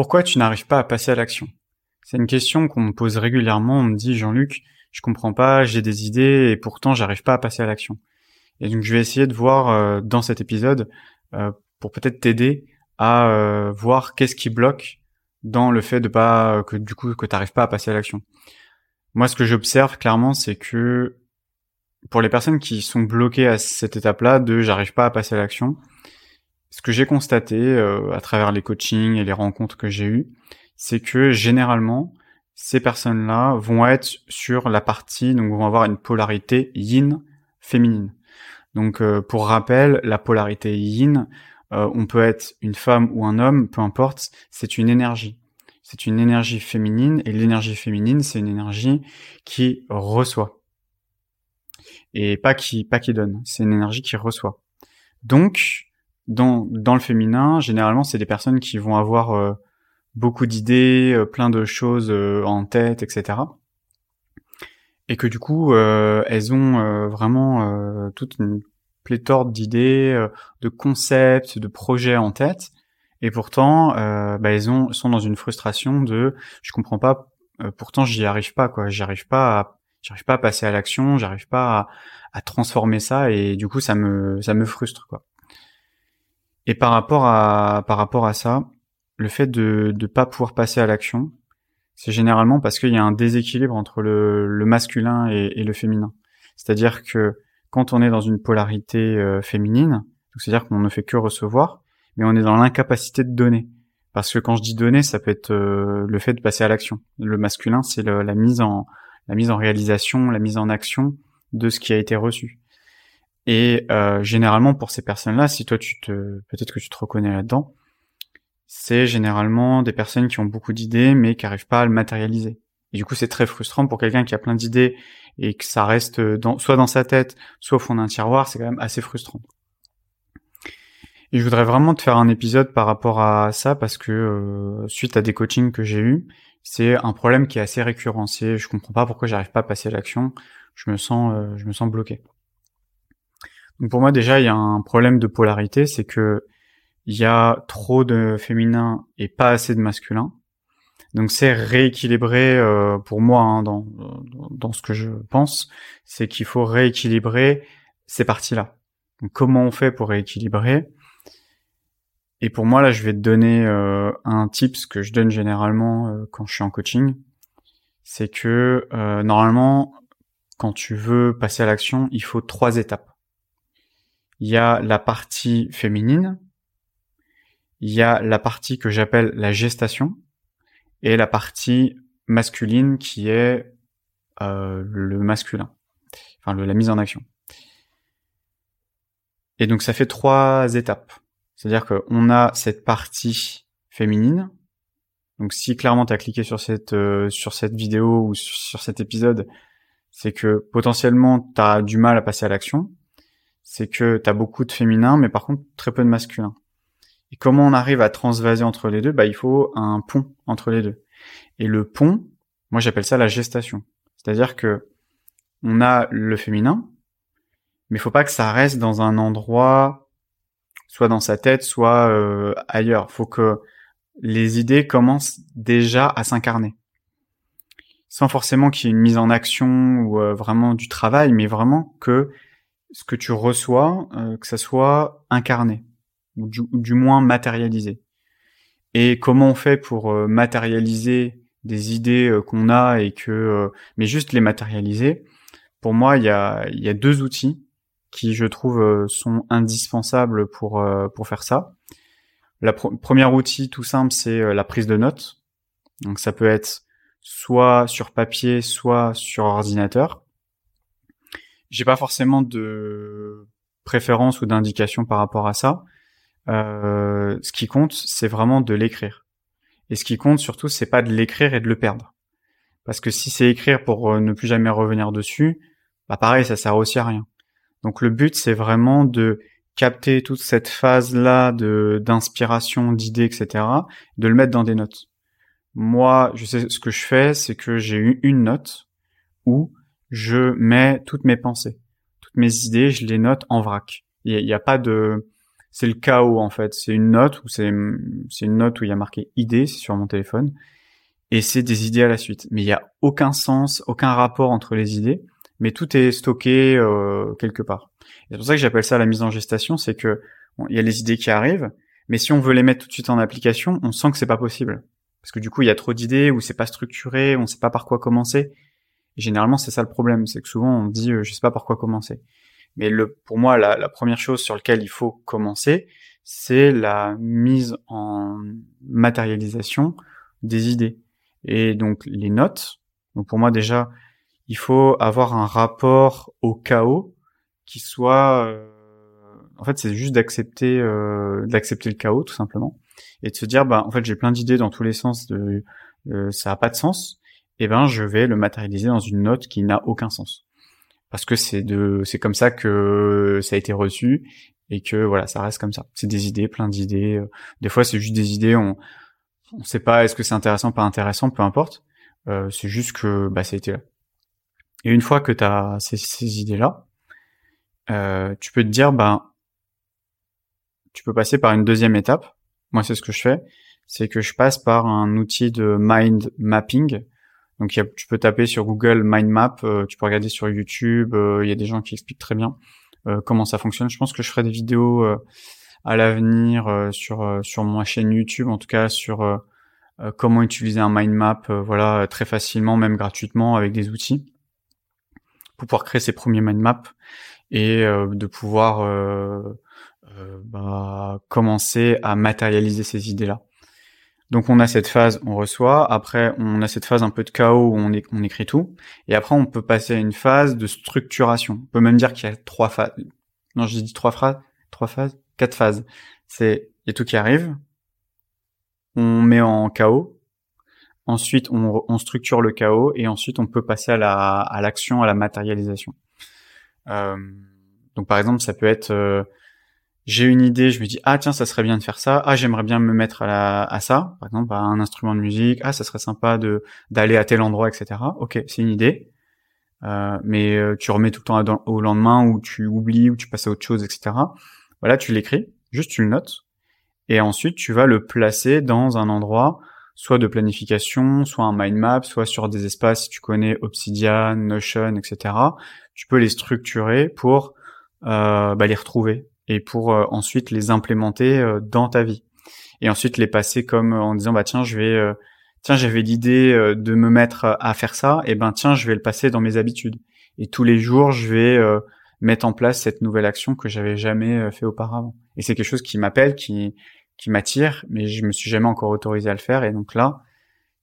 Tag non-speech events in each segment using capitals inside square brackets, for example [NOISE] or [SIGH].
Pourquoi tu n'arrives pas à passer à l'action? C'est une question qu'on me pose régulièrement. On me dit Jean-Luc, je comprends pas, j'ai des idées et pourtant j'arrive pas à passer à l'action. Et donc je vais essayer de voir euh, dans cet épisode euh, pour peut-être t'aider à euh, voir qu'est-ce qui bloque dans le fait de pas que du coup que t'arrives pas à passer à l'action. Moi, ce que j'observe clairement, c'est que pour les personnes qui sont bloquées à cette étape-là de j'arrive pas à passer à l'action, ce que j'ai constaté à travers les coachings et les rencontres que j'ai eues, c'est que généralement ces personnes-là vont être sur la partie, donc vont avoir une polarité yin féminine. Donc euh, pour rappel, la polarité yin, euh, on peut être une femme ou un homme, peu importe, c'est une énergie. C'est une énergie féminine et l'énergie féminine, c'est une énergie qui reçoit. Et pas qui pas qui donne, c'est une énergie qui reçoit. Donc dans dans le féminin, généralement, c'est des personnes qui vont avoir euh, beaucoup d'idées, plein de choses en tête, etc et que du coup euh, elles ont euh, vraiment euh, toute une pléthore d'idées, de concepts, de projets en tête, et pourtant bah, elles ont sont dans une frustration de je comprends pas, pourtant j'y arrive pas quoi, j'y arrive pas à j'arrive pas à passer à l'action, j'arrive pas à, à, transformer ça et du coup ça me ça me frustre quoi. Et par rapport à par rapport à ça, le fait de de pas pouvoir passer à l'action, c'est généralement parce qu'il y a un déséquilibre entre le, masculin et, le féminin. C'est-à-dire que quand on est dans une polarité euh, féminine, c'est-à-dire qu'on ne fait que recevoir, mais on est dans l'incapacité de donner. Parce que quand je dis donner, ça peut être euh, le fait de passer à l'action. Le masculin, c'est la mise en la mise en réalisation, la mise en action de ce qui a été reçu. Et euh, généralement pour ces personnes-là, si toi tu te peut-être que tu te reconnais là-dedans, c'est généralement des personnes qui ont beaucoup d'idées mais qui n'arrivent pas à le matérialiser. Et du coup, c'est très frustrant pour quelqu'un qui a plein d'idées et que ça reste soit dans sa tête, soit au fond d'un tiroir, c'est quand même assez frustrant. Et je voudrais vraiment te faire un épisode par rapport à ça parce que euh, suite à des coachings que j'ai eus, c'est un problème qui est assez récurrent. C'est je comprends pas pourquoi j'arrive pas à passer à l'action. Je me sens, euh, je me sens bloqué. Pour moi déjà, il y a un problème de polarité, c'est que il y a trop de féminin et pas assez de masculin. Donc c'est rééquilibrer euh, pour moi hein, dans, dans ce que je pense, c'est qu'il faut rééquilibrer ces parties-là. Donc comment on fait pour rééquilibrer? Et pour moi là, je vais te donner euh, un tips que je donne généralement euh, quand je suis en coaching, c'est que normalement quand tu veux passer à l'action, il faut trois étapes. Il y a la partie féminine, il y a la partie que j'appelle la gestation et la partie masculine qui est euh, le masculin, enfin le, la mise en action. Et donc ça fait trois étapes. C'est-à-dire qu'on a cette partie féminine. Donc si clairement tu as cliqué sur cette euh, sur cette vidéo ou sur cet épisode, c'est que potentiellement tu as du mal à passer à l'action. C'est que tu as beaucoup de féminin mais par contre très peu de masculin. Et comment on arrive à transvaser entre les deux? Bah, il faut un pont entre les deux. Et le pont, moi j'appelle ça la gestation. C'est-à-dire que on a le féminin, mais faut pas que ça reste dans un endroit, soit dans sa tête, soit euh, ailleurs. Faut que les idées commencent déjà à s'incarner, sans forcément qu'il y ait une mise en action ou euh, vraiment du travail, mais vraiment que ce que tu reçois, euh, que ça soit incarné ou du, moins matérialiser. Et comment on fait pour euh, matérialiser des idées euh, qu'on a et que, mais juste les matérialiser? Pour moi, il y a, deux outils qui, je trouve, sont indispensables pour faire ça. La premier outil, tout simple, c'est la prise de notes. Donc, ça peut être soit sur papier, soit sur ordinateur. J'ai pas forcément de préférence ou d'indication par rapport à ça. Euh, ce qui compte, c'est vraiment de l'écrire. Et ce qui compte surtout, c'est pas de l'écrire et de le perdre. Parce que si c'est écrire pour euh, ne plus jamais revenir dessus, bah pareil, ça sert aussi à rien. Donc le but, c'est vraiment de capter toute cette phase-là de d'inspiration, d'idées, etc., de le mettre dans des notes. Moi, je sais ce que je fais, c'est que j'ai eu une note où je mets toutes mes pensées, toutes mes idées, je les note en vrac. Il n'y a, pas de c'est le chaos en fait. C'est une note où c'est c'est une note où il y a marqué idée sur mon téléphone et c'est des idées à la suite. Mais il y a aucun sens, aucun rapport entre les idées, mais tout est stocké euh, quelque part. C'est pour ça que j'appelle ça la mise en gestation, c'est que il y a les idées qui arrivent, mais si on veut les mettre tout de suite en application, on sent que c'est pas possible parce que du coup il y a trop d'idées ou c'est pas structuré, on sait pas par quoi commencer. Généralement c'est ça le problème, c'est que souvent on dit euh, je sais pas par quoi commencer. Mais pour moi, la, la, première chose sur laquelle il faut commencer, c'est la mise en matérialisation des idées. Et donc les notes. Donc pour moi déjà, il faut avoir un rapport au chaos qui soit. Euh, en fait, c'est juste d'accepter, euh, d'accepter le chaos tout simplement, et de se dire, bah en fait, j'ai plein d'idées dans tous les sens. De, euh, ça a pas de sens. Eh ben, je vais le matérialiser dans une note qui n'a aucun sens. Parce que c'est de c'est comme ça que ça a été reçu et que voilà ça reste comme ça. C'est des idées plein d'idées des fois c'est juste des idées on on sait pas est-ce que c'est intéressant pas intéressant peu importe. Euh, c'est juste que bah ça a été là. Et une fois que tu as ces, ces idées là euh, tu peux te dire bah tu peux passer par une deuxième étape. Moi c'est ce que je fais. C'est que je passe par un outil de mind mapping donc tu peux taper sur Google Mind Map, euh, tu peux regarder sur YouTube, euh, il y a des gens qui expliquent très bien euh, comment ça fonctionne. Je pense que je ferai des vidéos à l'avenir sur sur ma chaîne YouTube, en tout cas sur comment utiliser un mind map, voilà, très facilement, même gratuitement, avec des outils, pour pouvoir créer ses premiers mind maps et de pouvoir bah, commencer à matérialiser ces idées-là. Donc on a cette phase, on reçoit. Après, on a cette phase un peu de chaos où on, écrit tout. Et après, on peut passer à une phase de structuration. On peut même dire qu'il y a trois phases. Non, j'ai dit trois phrases, trois phases, quatre phases. C'est il y tout qui arrive. On met en chaos. Ensuite, on, structure le chaos et ensuite on peut passer à l'action, à la matérialisation. Euh, donc par exemple, ça peut être euh, j'ai une idée, je me dis ah tiens ça serait bien de faire ça, ah j'aimerais bien me mettre à, la, à ça, par exemple à un instrument de musique, ah ça serait sympa de d'aller à tel endroit, etc. Ok, c'est une idée, euh, mais euh, tu remets tout le temps au lendemain ou tu oublies ou tu passes à autre chose, etc. Voilà, tu l'écris, juste tu le notes, et ensuite tu vas le placer dans un endroit soit de planification, soit un mind map, soit sur des espaces si tu connais Obsidian, Notion, etc. Tu peux les structurer pour euh, bah, les retrouver et pour euh, ensuite les implémenter euh, dans ta vie. Et ensuite les passer comme euh, en disant bah tiens je vais tiens j'avais l'idée de me mettre à faire ça et ben tiens je vais le passer dans mes habitudes. Et tous les jours je vais mettre en place cette nouvelle action que j'avais jamais fait auparavant. Et c'est quelque chose qui m'appelle, qui qui m'attire, mais je me suis jamais encore autorisé à le faire. Et donc là,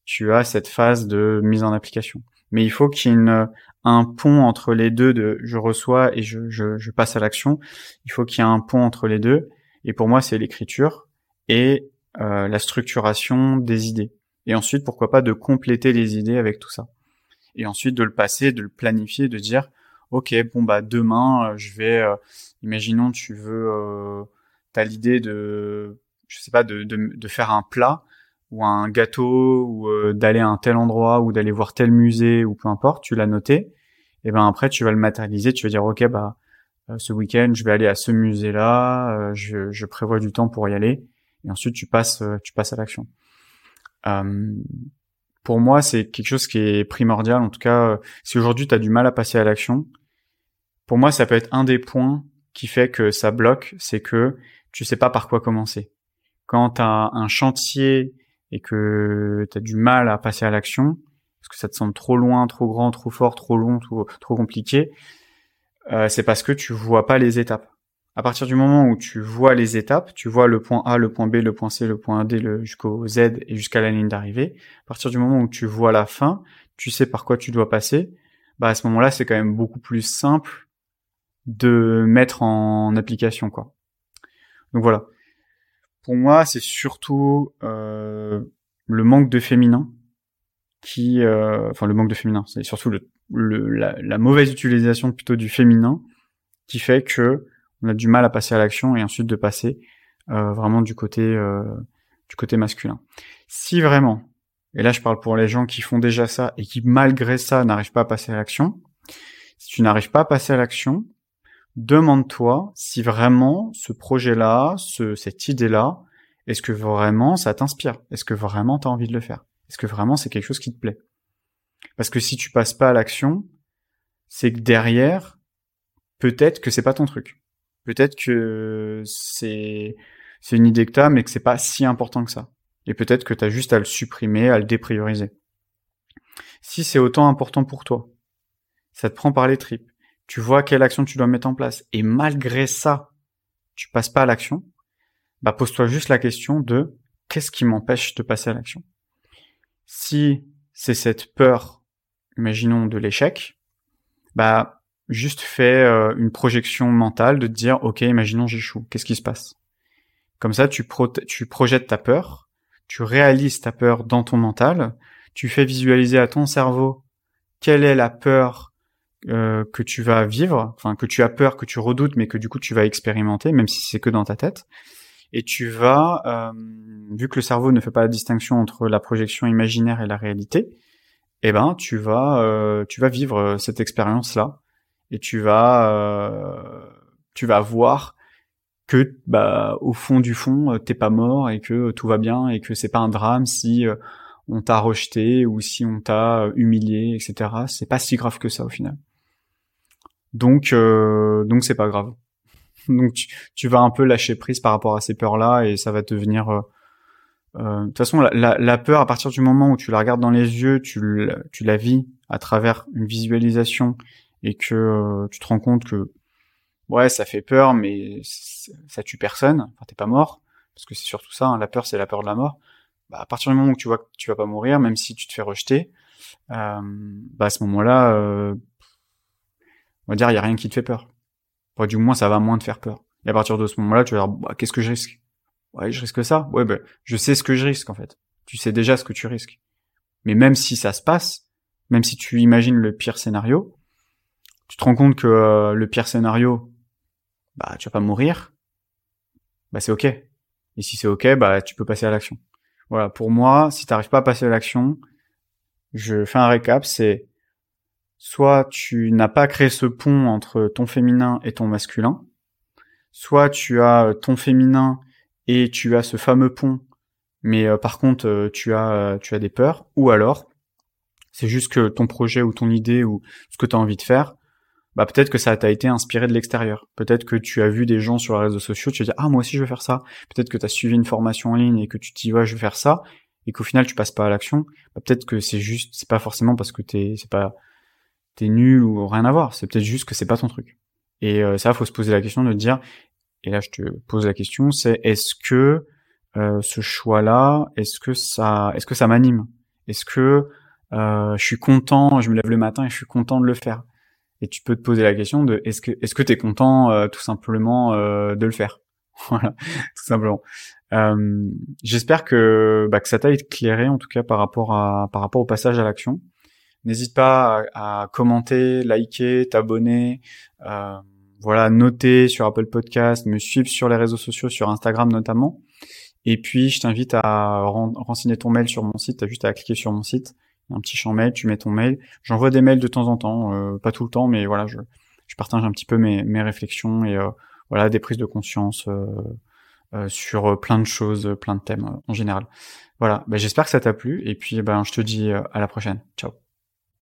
tu as cette phase de mise en application. Mais il faut qu'il y ait une, un pont entre les deux de je reçois et je, je, je passe à l'action. Il faut qu'il y ait un pont entre les deux. Et pour moi, c'est l'écriture et euh, la structuration des idées. Et ensuite, pourquoi pas de compléter les idées avec tout ça. Et ensuite de le passer, de le planifier, de dire, ok, bon bah demain, euh, je vais, euh, imaginons tu veux, euh, t'as l'idée de, je sais pas, de, de, de, faire un plat ou un gâteau ou euh, d'aller à un tel endroit ou d'aller voir tel musée ou peu importe, tu l'as noté et ben après tu vas le matérialiser, tu vas dire ok bah euh, ce week-end je vais aller à ce musée-là, euh, je, je, prévois du temps pour y aller, et ensuite tu passes euh, tu passes à l'action. pour moi c'est quelque chose qui est primordial, en tout cas si aujourd'hui tu as du mal à passer à l'action, pour moi ça peut être un des points qui fait que ça bloque, c'est que tu sais pas par quoi commencer. Quand tu as un chantier et que tu as du mal à passer à l'action, parce que ça te semble trop loin, trop grand, trop fort, trop long, trop, compliqué, euh, c'est parce que tu vois pas les étapes. À partir du moment où tu vois les étapes, tu vois le point A, le point B, le point C, le point D jusqu'au Z et jusqu'à la ligne d'arrivée. À partir du moment où tu vois la fin, tu sais par quoi tu dois passer. Bah à ce moment-là, c'est quand même beaucoup plus simple de mettre en application quoi. Donc voilà. Pour moi, c'est surtout euh, le manque de féminin qui, euh, enfin le manque de féminin, c'est surtout le, la, mauvaise utilisation plutôt du féminin qui fait que on a du mal à passer à l'action et ensuite de passer euh, vraiment du côté euh, du côté masculin. Si vraiment, et là je parle pour les gens qui font déjà ça et qui malgré ça n'arrivent pas à passer à l'action, si tu n'arrives pas à passer à l'action, demande-toi si vraiment ce projet-là, ce, cette idée-là, est-ce que vraiment ça t'inspire? Est-ce que vraiment tu as envie de le faire? Est-ce que vraiment c'est quelque chose qui te plaît? Parce que si tu passes pas à l'action, c'est que derrière, peut-être que c'est pas ton truc. Peut-être que c'est c'est une idée que t'as, mais que c'est pas si important que ça. Et peut-être que t'as juste à le supprimer, à le déprioriser. Si c'est autant important pour toi, ça te prend par les tripes, tu vois quelle action tu dois mettre en place, et malgré ça, tu passes pas à l'action, bah pose-toi juste la question de qu'est-ce qui m'empêche de passer à l'action? Si c'est cette peur, imaginons de l'échec, bah juste fais euh, une projection mentale de te dire ok, imaginons j'échoue, qu'est-ce qui se passe? Comme ça, tu, projettes ta peur, tu réalises ta peur dans ton mental, tu fais visualiser à ton cerveau quelle est la peur euh, que tu vas vivre, enfin que tu as peur, que tu redoutes, mais que du coup tu vas expérimenter, même si c'est que dans ta tête et tu vas, euh, vu que le cerveau ne fait pas la distinction entre la projection imaginaire et la réalité, eh ben tu vas, euh, tu vas vivre euh, cette expérience-là et tu vas, euh, tu vas voir que bah au fond du fond euh, t'es pas mort et que tout va bien et que c'est pas un drame si on t'a rejeté ou si on t'a humilié, etc. C'est pas si grave que ça au final. Donc donc c'est pas grave. Donc tu, vas un peu lâcher prise par rapport à ces peurs-là et ça va devenir... Euh, euh, de toute façon, la, peur, à partir du moment où tu la regardes dans les yeux, tu, tu la vis à travers une visualisation et que euh, tu te rends compte que ouais, ça fait peur, mais ça tue personne. Enfin, t'es pas mort, parce que c'est surtout ça. Hein, la peur, c'est la peur de la mort. Bah, à partir du moment où tu vois que tu vas pas mourir, même si tu te fais rejeter, euh, bah à ce moment-là, euh, on va dire, il y a rien qui te fait peur du moins, ça va moins te faire peur. Et à partir de ce moment-là, tu vas dire, bah, qu'est-ce que je risque? Ouais, je risque ça. Ouais, ben, je sais ce que je risque en fait. Tu sais déjà ce que tu risques. Mais même si ça se passe, même si tu imagines le pire scénario, tu te rends compte que euh, le pire scénario, bah, tu vas pas mourir. Bah, c'est ok. Et si c'est ok, bah, tu peux passer à l'action. Voilà. Pour moi, si t'arrives pas à passer à l'action, je fais un récap, c'est soit tu n'as pas créé ce pont entre ton féminin et ton masculin, soit tu as euh, ton féminin et tu as ce fameux pont, mais euh, par contre euh, tu as tu as des peurs, ou alors c'est juste que ton projet ou ton idée ou ce que tu as envie de faire, bah peut-être que ça t'a été inspiré de l'extérieur. Peut-être que tu as vu des gens sur les réseaux sociaux, tu te dis ah moi aussi je veux faire ça. Peut-être que tu as suivi une formation en ligne et que tu te dis je veux faire ça et qu'au final tu passes pas à l'action. Bah, peut-être que c'est juste c'est pas forcément parce que t'es c'est pas t'es nul ou rien à voir. C'est peut-être juste que c'est pas ton truc. Et euh, ça, faut se poser la question de dire, et là je te pose la question, c'est est-ce que euh, ce choix-là, est-ce que ça, est-ce que ça m'anime? Est-ce que euh, je suis content, je me lève le matin et je suis content de le faire? Et tu peux te poser la question de est-ce que est-ce que t'es content euh, tout simplement euh, de le faire? [LAUGHS] Voilà, tout simplement. J'espère que bah, que ça t'a éclairé en tout cas par rapport à par rapport au passage à l'action. N'hésite pas à, commenter, liker, t'abonner, euh, voilà, noter sur Apple Podcast, me suivre sur les réseaux sociaux, sur Instagram notamment. Et puis, je t'invite à renseigner ton mail sur mon site. T'as juste à cliquer sur mon site, un petit champ mail, tu mets ton mail. J'envoie des mails de temps en temps, euh, pas tout le temps, mais voilà, je, je partage un petit peu mes, mes réflexions et euh, voilà des prises de conscience euh, sur plein de choses, plein de thèmes en général. Voilà, ben, j'espère que ça t'a plu et puis ben, je te dis à la prochaine. Ciao.